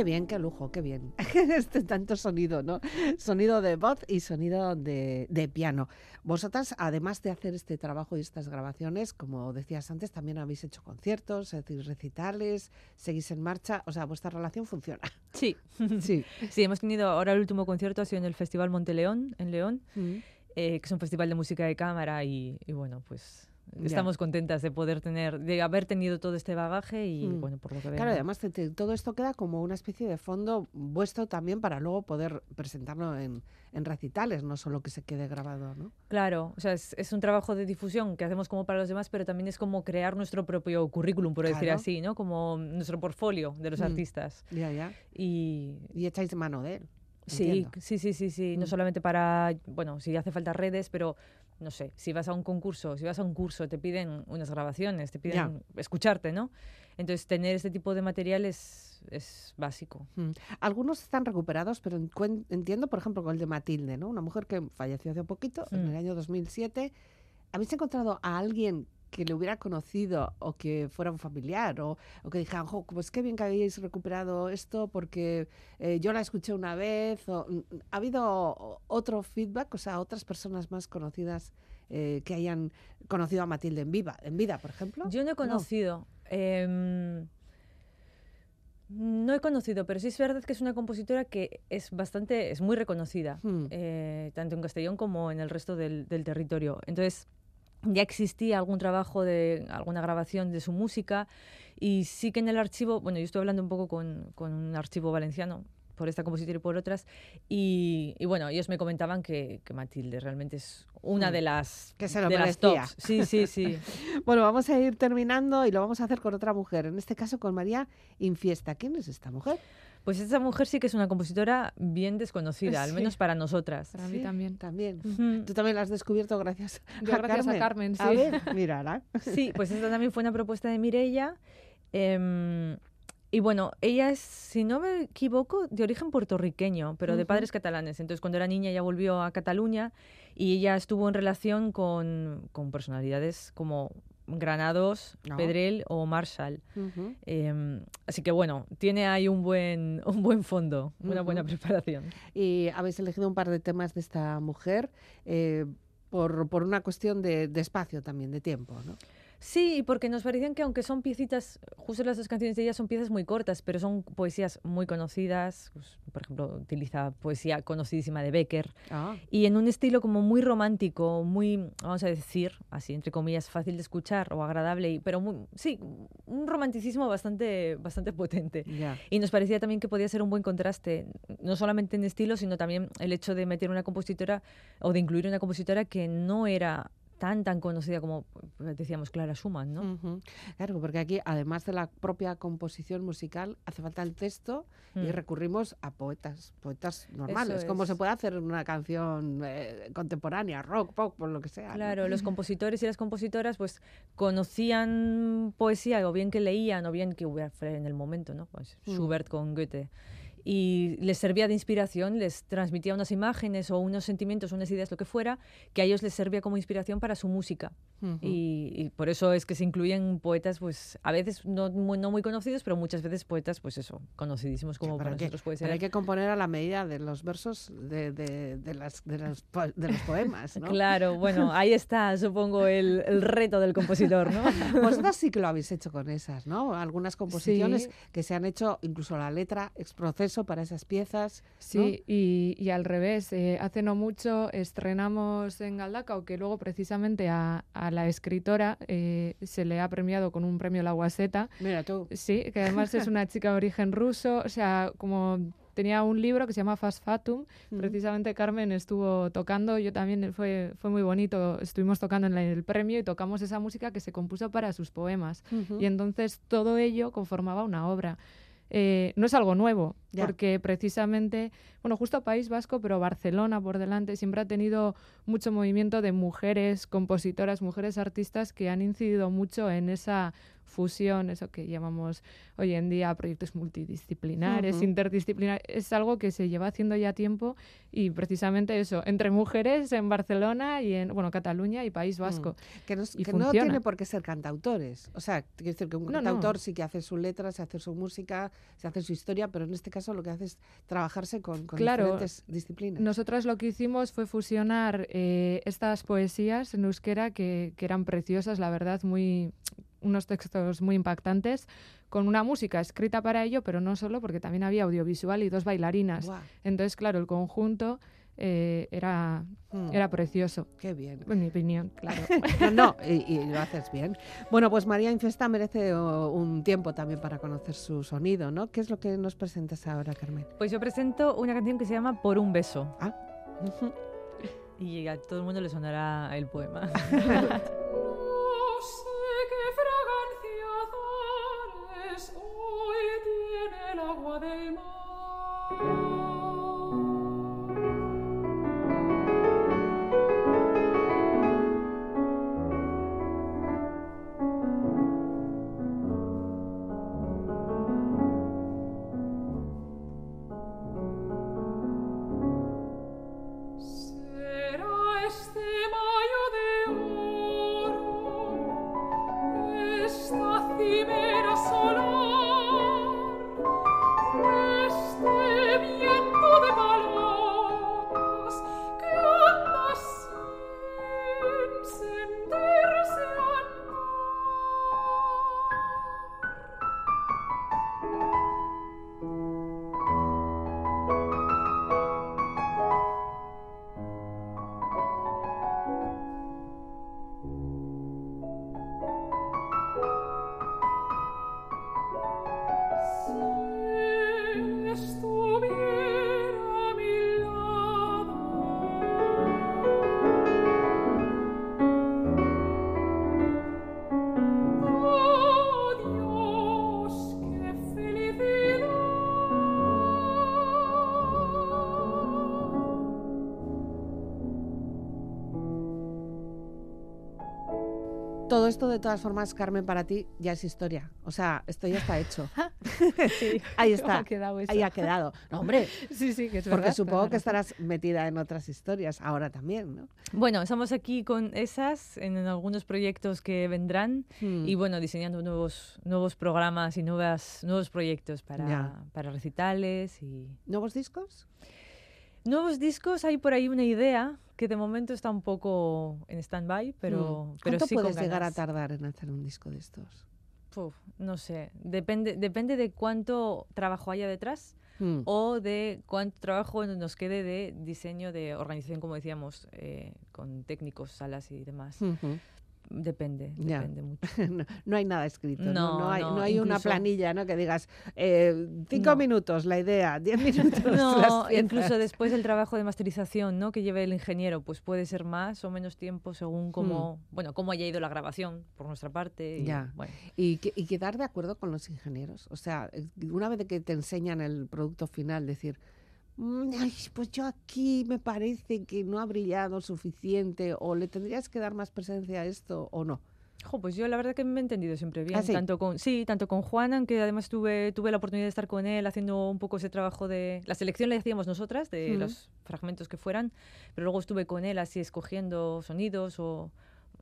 Speaker 1: Qué bien, qué lujo, qué bien. este tanto sonido, ¿no? Sonido de voz y sonido de, de, piano. Vosotras, además de hacer este trabajo y estas grabaciones, como decías antes, también habéis hecho conciertos, recitales, seguís en marcha, o sea, vuestra relación funciona.
Speaker 3: Sí,
Speaker 1: sí.
Speaker 3: sí, hemos tenido, ahora el último concierto ha sido en el Festival Monteleón, en León, mm. eh, que es un festival de música de cámara y, y bueno, pues estamos contentas de poder tener, de haber tenido todo este bagaje y mm. bueno, por lo que veo.
Speaker 1: Claro, además todo esto queda como una especie de fondo vuestro también para luego poder presentarlo en, en recitales, no solo que se quede grabado, ¿no?
Speaker 3: Claro, o sea, es, es, un trabajo de difusión que hacemos como para los demás, pero también es como crear nuestro propio currículum, por decir así, ¿no? Como nuestro portfolio de los mm. artistas.
Speaker 1: Ya, ya.
Speaker 3: Y,
Speaker 1: y echáis mano de él.
Speaker 3: Sí, sí, sí, sí, sí. No mm. solamente para, bueno, si hace falta redes, pero no sé, si vas a un concurso, si vas a un curso, te piden unas grabaciones, te piden escucharte, ¿no? Entonces, tener este tipo de material es, es básico.
Speaker 1: Mm. Algunos están recuperados, pero entiendo, por ejemplo, con el de Matilde, ¿no? Una mujer que falleció hace poquito, en el mm. año 2007. ¿Habéis encontrado a alguien que le hubiera conocido o que fuera un familiar o, que dijeran, pues qué bien que habéis recuperado esto porque eh, yo la escuché una vez. O, mm, ¿Ha habido otro feedback, o sea, otras personas más conocidas eh, que hayan conocido a Matilde en, viva, en vida, por ejemplo?
Speaker 3: Yo no he conocido. Em, no he conocido, pero sí es verdad que es una compositora que es bastante, es muy reconocida, hmm. eh, tanto en Castellón como en el resto del, del territorio. Entonces, ya existía algún trabajo de alguna grabación de su música y sí que en el archivo, bueno, yo estoy hablando un poco con, con un archivo valenciano por esta compositora y por otras y, y bueno, ellos me comentaban que, que, Matilde realmente es una mm. de las
Speaker 1: que se lo
Speaker 3: de
Speaker 1: las
Speaker 3: tops. Sí, sí, sí.
Speaker 1: bueno, vamos a ir terminando y lo vamos a hacer con otra mujer, en este caso con María Infiesta. ¿Quién es esta mujer?
Speaker 3: Pues esta mujer sí que es una compositora bien desconocida, al menos para nosotras.
Speaker 2: Para mí también.
Speaker 1: También. Tú también la has descubierto gracias,
Speaker 2: a, gracias Carmen. a Carmen. Sí.
Speaker 1: A ver, mírala.
Speaker 3: Sí, pues esta también fue una propuesta de Mirella. Em, y bueno, ella es, si no me equivoco, de origen puertorriqueño, pero de padres catalanes. Entonces, cuando era niña ya volvió a Cataluña y ella estuvo en relación con, con personalidades como Granados, Pedrel o Marshall. Em, así que bueno, tiene ahí un buen, un buen fondo, una buena preparación.
Speaker 1: Y habéis elegido un par de temas de esta mujer eh, por, por, una cuestión de, de, espacio también, de tiempo, ¿no?
Speaker 3: Sí, porque nos parecían que aunque son piecitas, justo las dos canciones de ella son piezas muy cortas, pero son poesías muy conocidas. Pues, por ejemplo, utiliza poesía conocidísima de Becker. Ah. Y en un estilo como muy romántico, muy, vamos a decir, así entre comillas, fácil de escuchar o agradable, pero muy, sí, un romanticismo bastante, bastante potente. Y nos parecía también que podía ser un buen contraste, no solamente en estilo, sino también el hecho de meter una compositora o de incluir una compositora que no era tan tan conocida como pues, decíamos Clara Schumann, ¿no?
Speaker 1: Claro, porque aquí además de la propia composición musical hace falta el texto y mm. recurrimos a poetas, poetas normales, como se puede hacer una canción eh, contemporánea, rock, pop, por lo que sea.
Speaker 3: Claro, los compositores y las compositoras pues conocían poesía o bien que leían o bien que hubiera en el momento, ¿no? Pues mm. Schubert con Goethe y les servía de inspiración, les transmitía unas imágenes o unos sentimientos, unas ideas, lo que fuera, que a ellos les servía como inspiración para su música. y, por eso es que se incluyen poetas, pues a veces no muy, no muy conocidos, pero muchas veces poetas, pues eso, conocidísimos como para nosotros puede ser.
Speaker 1: Pero hay que componer a la medida de los versos de, de, de, las, de, los, de los poemas, ¿no?
Speaker 3: claro, bueno, ahí está, supongo, el, el reto del compositor, ¿no?
Speaker 1: Vosotras sí que lo habéis hecho con esas, ¿no? Algunas composiciones que se han hecho, incluso la letra, ex para esas piezas.
Speaker 2: Sí, y, al revés, eh, hace no mucho estrenamos en Galdacao que luego precisamente a, la escritora eh, se le ha premiado con un premio La Guaseta.
Speaker 1: Mira tú.
Speaker 2: Sí, que además es una chica de origen ruso, o sea, como tenía un libro que se llama Fast Fatum. Precisamente Carmen estuvo tocando, yo también fue, fue muy bonito. Estuvimos tocando en el premio y tocamos esa música que se compuso para sus poemas. Y entonces todo ello conformaba una obra. Eh, no es algo nuevo,
Speaker 1: Ya.
Speaker 2: porque precisamente, bueno, justo País Vasco, pero Barcelona por delante, siempre ha tenido mucho movimiento de mujeres compositoras, mujeres artistas que han incidido mucho en esa fusión, eso que llamamos hoy en día proyectos multidisciplinares,
Speaker 1: Ujú.
Speaker 2: interdisciplinares. Es algo que se lleva haciendo ya tiempo y precisamente eso, entre mujeres en Barcelona y en, bueno, Cataluña y País Vasco.
Speaker 1: Que, no, es-
Speaker 2: Y
Speaker 1: que no
Speaker 2: funciona.
Speaker 1: tiene por qué ser cantautores. O sea, quiero decir que un
Speaker 2: No, no.
Speaker 1: cantautor sí que hace su letra, se hace su música, se hace su historia, pero en este caso lo que hace es trabajarse con, con
Speaker 2: Claro.
Speaker 1: diferentes disciplinas.
Speaker 2: Nosotras lo que hicimos fue fusionar eh, estas poesías en euskera que, que eran preciosas, la verdad, muy unos textos muy impactantes, con una música escrita para ello, pero no solo, porque también había audiovisual y dos bailarinas.
Speaker 1: Guau,
Speaker 2: Entonces, claro, el conjunto eh, era,
Speaker 1: mm,
Speaker 2: era precioso,
Speaker 1: Qué bien.
Speaker 2: en mi opinión, claro.
Speaker 1: No, no, y, y lo haces bien. Bueno, pues María Infesta merece un tiempo también para conocer su sonido, ¿no? ¿Qué es lo que nos presentas ahora, Carmen?
Speaker 3: Pues yo presento una canción que se llama Por un beso.
Speaker 1: Ujú.
Speaker 3: Y a todo el mundo le sonará el poema.
Speaker 4: No sé qué fragancia azares hoy tiene el agua del mar. Sin
Speaker 1: Todo esto, de todas formas, Carmen, para ti ya es historia. O sea, esto ya está hecho.
Speaker 2: Sí,
Speaker 1: Ahí
Speaker 2: ¿cómo
Speaker 1: está.
Speaker 2: ha quedado eso?
Speaker 1: Ahí ha quedado. No, hombre,
Speaker 2: Sí, sí, que es
Speaker 1: porque
Speaker 2: verdad,
Speaker 1: supongo
Speaker 2: toda
Speaker 1: que estarás metida en otras historias ahora también, ¿no?
Speaker 3: bueno, estamos aquí con esas en algunos proyectos que vendrán
Speaker 1: Hmm.
Speaker 3: y bueno, diseñando nuevos, nuevos programas y nuevas, nuevos proyectos para,
Speaker 1: Ya.
Speaker 3: para recitales y
Speaker 1: ¿Nuevos discos?
Speaker 3: nuevos discos. Hay por ahí una idea que de momento está un poco en stand-by, pero,
Speaker 1: Hmm.
Speaker 3: pero
Speaker 1: ¿Cuánto
Speaker 3: sí con
Speaker 1: puedes llegar a tardar en hacer un disco de estos?
Speaker 3: Puf, no sé, depende, depende de cuánto trabajo haya detrás
Speaker 1: Hmm.
Speaker 3: o de cuánto trabajo nos quede de diseño, de organización, como decíamos, eh, con técnicos, salas y demás.
Speaker 1: Ujú.
Speaker 3: Depende,
Speaker 1: Ya.
Speaker 3: depende mucho.
Speaker 1: no, no hay nada escrito, ¿no?
Speaker 3: No,
Speaker 1: No hay,
Speaker 3: no,
Speaker 1: una planilla, ¿no? Que digas, eh, cinco minutos la idea, diez minutos
Speaker 3: No,
Speaker 1: las
Speaker 3: incluso después del trabajo de masterización, ¿no? Que lleve el ingeniero, pues puede ser más o menos tiempo según cómo, bueno, cómo haya ido la grabación por nuestra parte. y,
Speaker 1: Hmm. Ya.
Speaker 3: bueno.
Speaker 1: Y, que- y quedar de acuerdo con los ingenieros. O sea, eh, una vez que te enseñan el producto final, decir, "Mm, ay, pues yo aquí me parece que no ha brillado suficiente o le tendrías que dar más presencia a esto o no.
Speaker 3: Jo, pues yo la verdad que me he entendido siempre bien,
Speaker 1: ¿Ah, sí?
Speaker 3: tanto con sí, tanto con Juanan, que además tuve tuve la oportunidad de estar con él haciendo un poco ese trabajo de la selección la hacíamos nosotras de
Speaker 1: Ujú.
Speaker 3: los fragmentos que fueran, pero luego estuve con él así escogiendo sonidos o,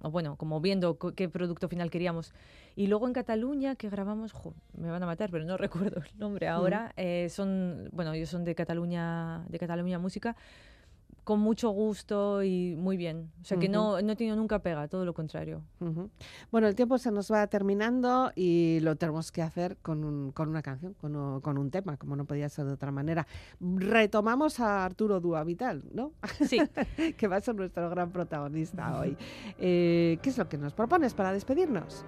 Speaker 3: o bueno, como viendo qué producto final queríamos. Y luego en Cataluña que grabamos, jo, me van a matar, pero no recuerdo el nombre ahora, eh, son bueno, ellos son de Cataluña, de Cataluña Música con mucho gusto y muy bien. O sea, que no, no he tenido nunca pega, todo lo contrario.
Speaker 1: Bueno, el tiempo se nos va terminando y lo tenemos que hacer con, un- con una canción, con, o- con un tema, como no podía ser de otra manera. Retomamos a Arturo Duavital, ¿no?
Speaker 3: Sí,
Speaker 1: que va a ser nuestro gran protagonista hoy. Eh, ¿Qué es lo que nos propones para despedirnos?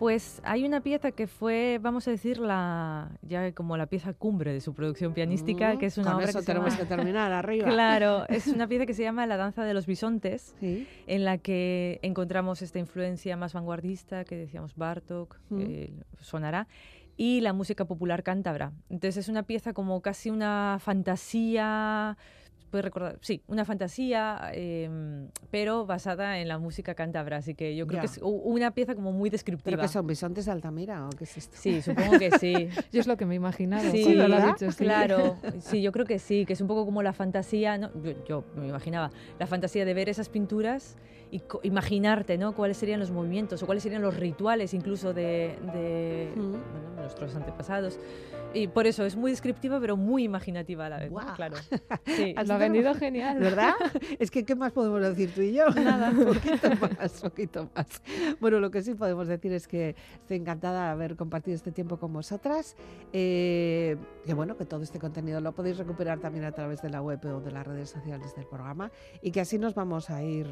Speaker 3: Pues hay una pieza que fue, vamos a decir, la ya como la pieza cumbre de su producción pianística,
Speaker 1: Mm,
Speaker 3: que es una
Speaker 1: con
Speaker 3: obra
Speaker 1: eso
Speaker 3: que
Speaker 1: tenemos
Speaker 3: llama-
Speaker 1: que terminar arriba.
Speaker 3: Claro, es una pieza que se llama La danza de los bisontes,
Speaker 1: Sí.
Speaker 3: en la que encontramos esta influencia más vanguardista que decíamos Bartok,
Speaker 1: Mm.
Speaker 3: eh, sonará, y la música popular cántabra. Entonces es una pieza como casi una fantasía, puedes recordar, sí, una fantasía, eh, pero basada en la música cántabra. Así que yo creo
Speaker 1: Ya.
Speaker 3: que es una pieza como muy
Speaker 1: ¿Pero
Speaker 3: descriptiva.
Speaker 1: que son bisontes de Altamira o qué es esto?
Speaker 3: Sí, supongo que sí.
Speaker 2: Yo es lo que me he imaginado.
Speaker 3: Sí,
Speaker 2: cuando lo has dicho, sí.
Speaker 3: Claro, sí, yo creo que sí, que es un poco como la fantasía, ¿no? yo, yo me imaginaba, la fantasía de ver esas pinturas y co- imaginarte, ¿no? Cuáles serían los movimientos o cuáles serían los rituales incluso de, de, bueno, de nuestros antepasados. Y por eso es muy descriptiva, pero muy imaginativa a la vez.
Speaker 1: Guau.
Speaker 3: Claro. Sí.
Speaker 2: Vendido genial.
Speaker 1: ¿Verdad? Es que, ¿qué más podemos decir tú y yo? Nada, poquito más, poquito más. Bueno, lo que sí podemos decir es que estoy encantada de haber compartido este tiempo con vosotras. Eh, que bueno, que todo este contenido lo podéis recuperar también a través de la web o de las redes sociales del programa y que así nos vamos a ir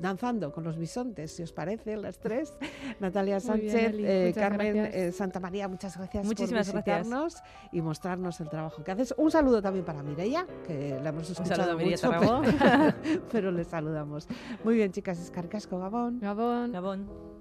Speaker 1: danzando con los bisontes, si os parece, las tres. Natalia
Speaker 2: bien,
Speaker 1: Sánchez,
Speaker 2: Eli,
Speaker 1: eh, Carmen
Speaker 2: gracias.
Speaker 1: eh, Santa María, muchas gracias
Speaker 3: Muchísimas
Speaker 1: por
Speaker 3: gracias.
Speaker 1: visitarnos y mostrarnos el trabajo que haces. Un saludo también para Mireia, que la hemos
Speaker 3: Un
Speaker 1: escuchado
Speaker 3: saludo a Mireia
Speaker 1: mucho,
Speaker 3: Tarragó.
Speaker 1: pero le saludamos. Muy bien, chicas, escarcasco, Gabón.
Speaker 2: Gabón.
Speaker 3: Gabón.